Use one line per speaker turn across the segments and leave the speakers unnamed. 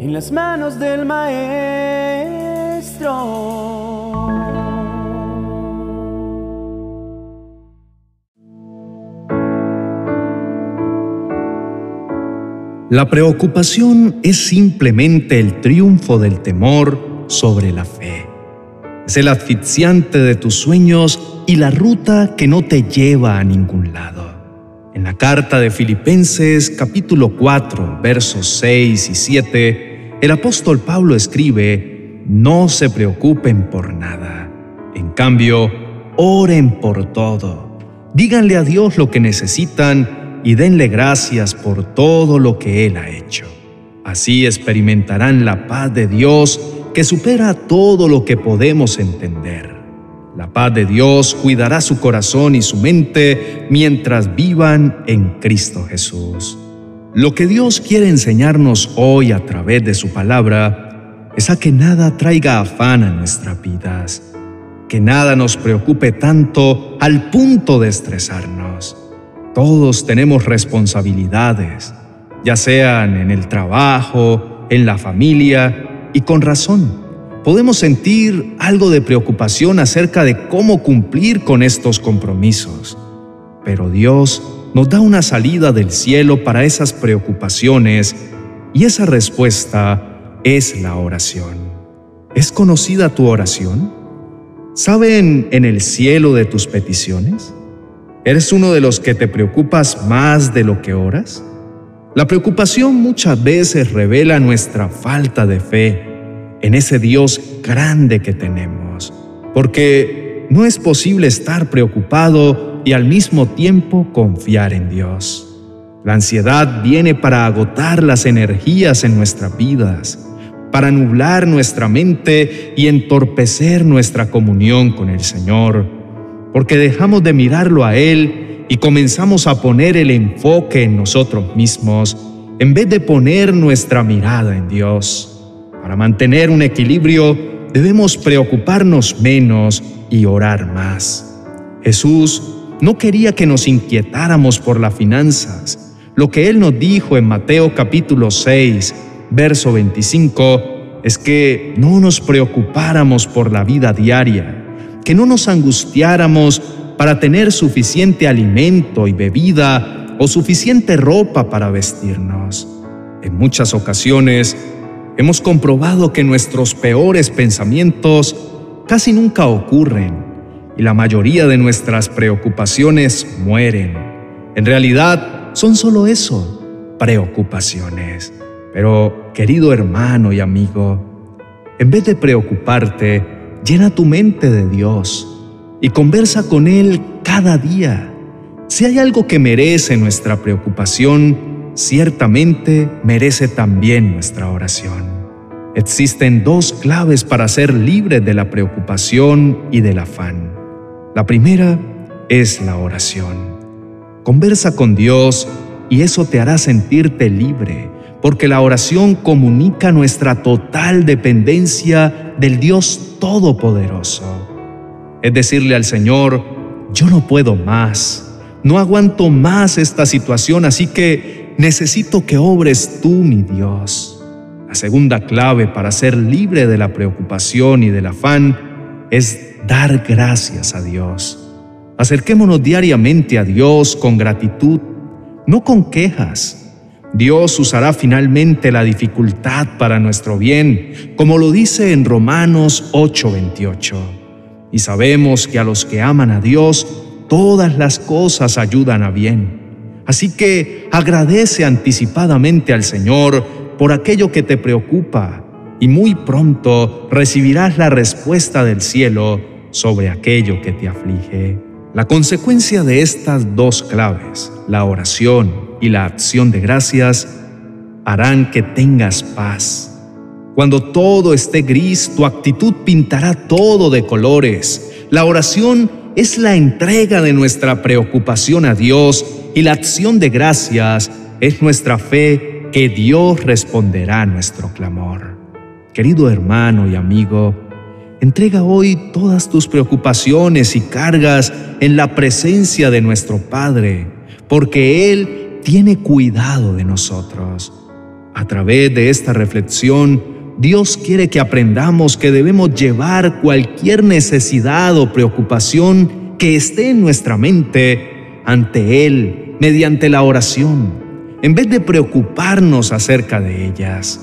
en las manos del Maestro.
La preocupación es simplemente el triunfo del temor sobre la fe. Es el asfixiante de tus sueños y la ruta que no te lleva a ningún lado. En la carta de Filipenses capítulo 4 versos 6 y 7, el apóstol Pablo escribe, no se preocupen por nada. En cambio, oren por todo. Díganle a Dios lo que necesitan y denle gracias por todo lo que Él ha hecho. Así experimentarán la paz de Dios que supera todo lo que podemos entender. La paz de Dios cuidará su corazón y su mente mientras vivan en Cristo Jesús. Lo que Dios quiere enseñarnos hoy a través de su palabra es a que nada traiga afán a nuestras vidas, que nada nos preocupe tanto al punto de estresarnos todos tenemos responsabilidades, ya sean en el trabajo, en la familia, y con razón. Podemos sentir algo de preocupación acerca de cómo cumplir con estos compromisos. Pero Dios nos da una salida del cielo para esas preocupaciones y esa respuesta es la oración. ¿Es conocida tu oración? ¿Saben en el cielo de tus peticiones? ¿Eres uno de los que te preocupas más de lo que oras? La preocupación muchas veces revela nuestra falta de fe en ese Dios grande que tenemos, porque no es posible estar preocupado y al mismo tiempo confiar en Dios. La ansiedad viene para agotar las energías en nuestras vidas, para nublar nuestra mente y entorpecer nuestra comunión con el Señor porque dejamos de mirarlo a Él y comenzamos a poner el enfoque en nosotros mismos en vez de poner nuestra mirada en Dios. Para mantener un equilibrio debemos preocuparnos menos y orar más. Jesús no quería que nos inquietáramos por las finanzas. Lo que Él nos dijo en Mateo capítulo 6, verso 25, es que no nos preocupáramos por la vida diaria que no nos angustiáramos para tener suficiente alimento y bebida o suficiente ropa para vestirnos. En muchas ocasiones hemos comprobado que nuestros peores pensamientos casi nunca ocurren y la mayoría de nuestras preocupaciones mueren. En realidad son solo eso, preocupaciones. Pero, querido hermano y amigo, en vez de preocuparte, Llena tu mente de Dios y conversa con Él cada día. Si hay algo que merece nuestra preocupación, ciertamente merece también nuestra oración. Existen dos claves para ser libre de la preocupación y del afán. La primera es la oración. Conversa con Dios y eso te hará sentirte libre porque la oración comunica nuestra total dependencia del Dios Todopoderoso. Es decirle al Señor, yo no puedo más, no aguanto más esta situación, así que necesito que obres tú, mi Dios. La segunda clave para ser libre de la preocupación y del afán es dar gracias a Dios. Acerquémonos diariamente a Dios con gratitud, no con quejas, Dios usará finalmente la dificultad para nuestro bien, como lo dice en Romanos 8:28. Y sabemos que a los que aman a Dios, todas las cosas ayudan a bien. Así que agradece anticipadamente al Señor por aquello que te preocupa y muy pronto recibirás la respuesta del cielo sobre aquello que te aflige. La consecuencia de estas dos claves, la oración y la acción de gracias harán que tengas paz. Cuando todo esté gris, tu actitud pintará todo de colores. La oración es la entrega de nuestra preocupación a Dios y la acción de gracias es nuestra fe que Dios responderá a nuestro clamor. Querido hermano y amigo, entrega hoy todas tus preocupaciones y cargas en la presencia de nuestro Padre, porque Él tiene cuidado de nosotros. A través de esta reflexión, Dios quiere que aprendamos que debemos llevar cualquier necesidad o preocupación que esté en nuestra mente ante Él mediante la oración, en vez de preocuparnos acerca de ellas.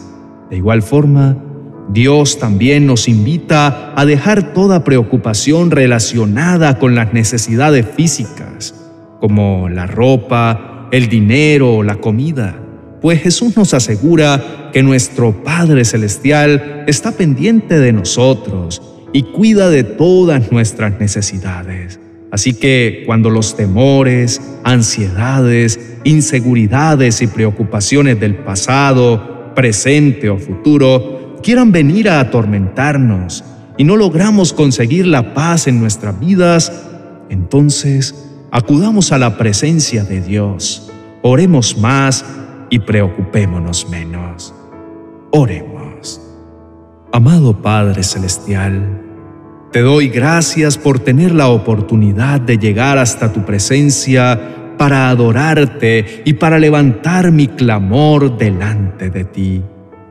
De igual forma, Dios también nos invita a dejar toda preocupación relacionada con las necesidades físicas, como la ropa, el dinero la comida, pues Jesús nos asegura que nuestro Padre Celestial está pendiente de nosotros y cuida de todas nuestras necesidades. Así que cuando los temores, ansiedades, inseguridades y preocupaciones del pasado, presente o futuro quieran venir a atormentarnos y no logramos conseguir la paz en nuestras vidas, entonces acudamos a la presencia de Dios, oremos más y preocupémonos menos. Oremos. Amado Padre Celestial, te doy gracias por tener la oportunidad de llegar hasta tu presencia para adorarte y para levantar mi clamor delante de ti.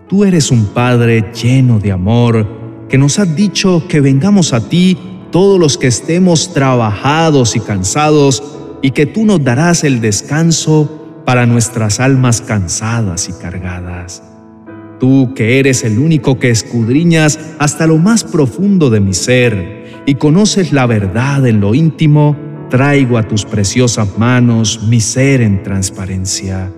Tú eres un Padre lleno de amor, que nos has dicho que vengamos a ti todos los que estemos trabajados y cansados, y que tú nos darás el descanso para nuestras almas cansadas y cargadas. Tú que eres el único que escudriñas hasta lo más profundo de mi ser y conoces la verdad en lo íntimo, traigo a tus preciosas manos mi ser en transparencia.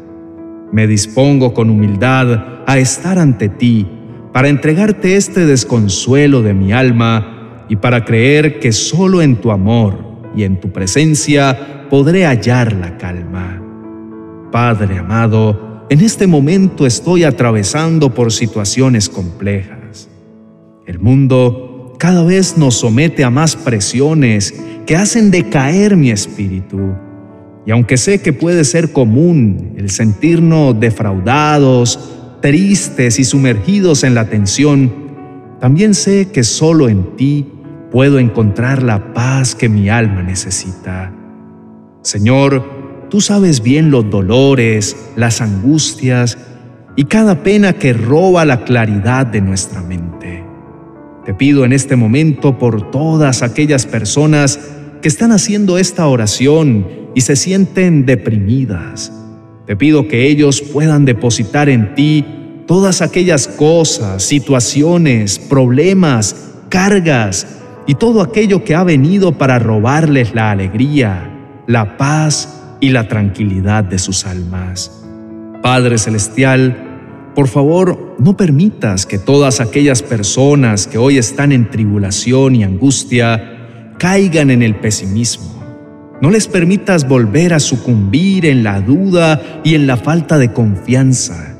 Me dispongo con humildad a estar ante ti para entregarte este desconsuelo de mi alma y para creer que solo en tu amor y en tu presencia podré hallar la calma. Padre amado, en este momento estoy atravesando por situaciones complejas. El mundo cada vez nos somete a más presiones que hacen decaer mi espíritu y aunque sé que puede ser común el sentirnos defraudados, tristes y sumergidos en la tensión, también sé que solo en ti puedo encontrar la paz que mi alma necesita. Señor, tú sabes bien los dolores, las angustias y cada pena que roba la claridad de nuestra mente. Te pido en este momento por todas aquellas personas que están haciendo esta oración y se sienten deprimidas. Te pido que ellos puedan depositar en ti todas aquellas cosas, situaciones, problemas, cargas y todo aquello que ha venido para robarles la alegría, la paz y la tranquilidad de sus almas. Padre Celestial, por favor, no permitas que todas aquellas personas que hoy están en tribulación y angustia caigan en el pesimismo no les permitas volver a sucumbir en la duda y en la falta de confianza.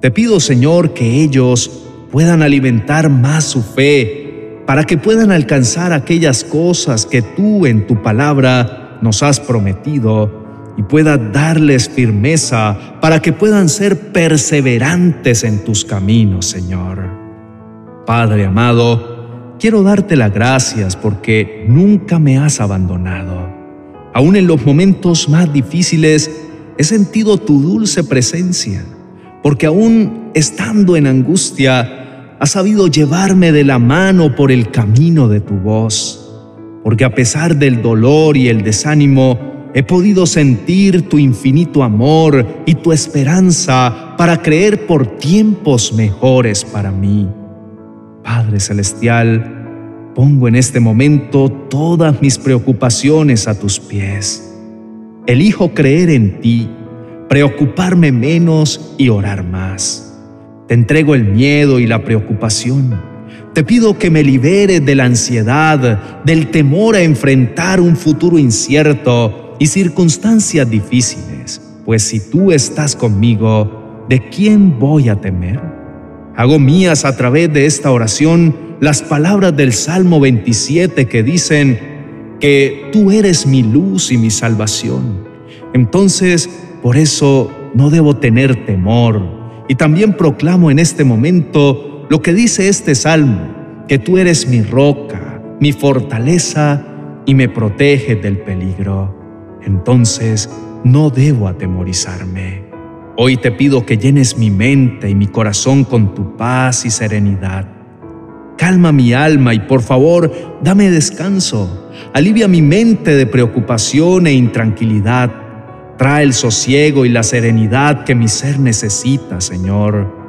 Te pido, Señor, que ellos puedan alimentar más su fe para que puedan alcanzar aquellas cosas que tú en tu palabra nos has prometido y pueda darles firmeza para que puedan ser perseverantes en tus caminos, Señor. Padre amado, quiero darte las gracias porque nunca me has abandonado Aún en los momentos más difíciles he sentido tu dulce presencia, porque aún estando en angustia, has sabido llevarme de la mano por el camino de tu voz, porque a pesar del dolor y el desánimo, he podido sentir tu infinito amor y tu esperanza para creer por tiempos mejores para mí. Padre Celestial, Pongo en este momento todas mis preocupaciones a tus pies. Elijo creer en ti, preocuparme menos y orar más. Te entrego el miedo y la preocupación. Te pido que me liberes de la ansiedad, del temor a enfrentar un futuro incierto y circunstancias difíciles, pues si tú estás conmigo, ¿de quién voy a temer? Hago mías a través de esta oración las palabras del Salmo 27 que dicen que tú eres mi luz y mi salvación. Entonces, por eso no debo tener temor. Y también proclamo en este momento lo que dice este Salmo, que tú eres mi roca, mi fortaleza y me protege del peligro. Entonces, no debo atemorizarme. Hoy te pido que llenes mi mente y mi corazón con tu paz y serenidad. Calma mi alma y por favor dame descanso. Alivia mi mente de preocupación e intranquilidad. Trae el sosiego y la serenidad que mi ser necesita, Señor.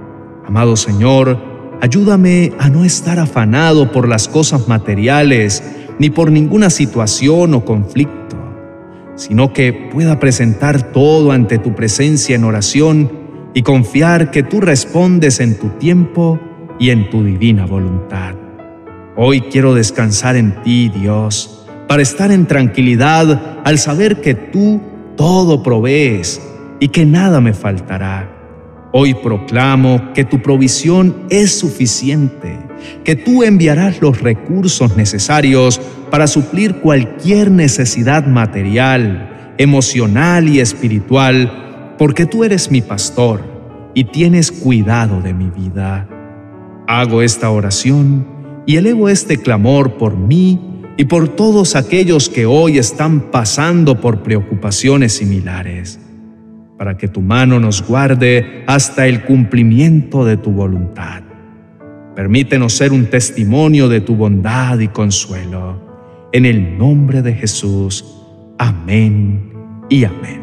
Amado Señor, ayúdame a no estar afanado por las cosas materiales ni por ninguna situación o conflicto, sino que pueda presentar todo ante tu presencia en oración y confiar que tú respondes en tu tiempo y en tu divina voluntad. Hoy quiero descansar en ti, Dios, para estar en tranquilidad al saber que tú todo provees y que nada me faltará. Hoy proclamo que tu provisión es suficiente, que tú enviarás los recursos necesarios para suplir cualquier necesidad material, emocional y espiritual, porque tú eres mi pastor y tienes cuidado de mi vida. Hago esta oración y elevo este clamor por mí y por todos aquellos que hoy están pasando por preocupaciones similares, para que tu mano nos guarde hasta el cumplimiento de tu voluntad. Permítenos ser un testimonio de tu bondad y consuelo. En el nombre de Jesús. Amén y amén.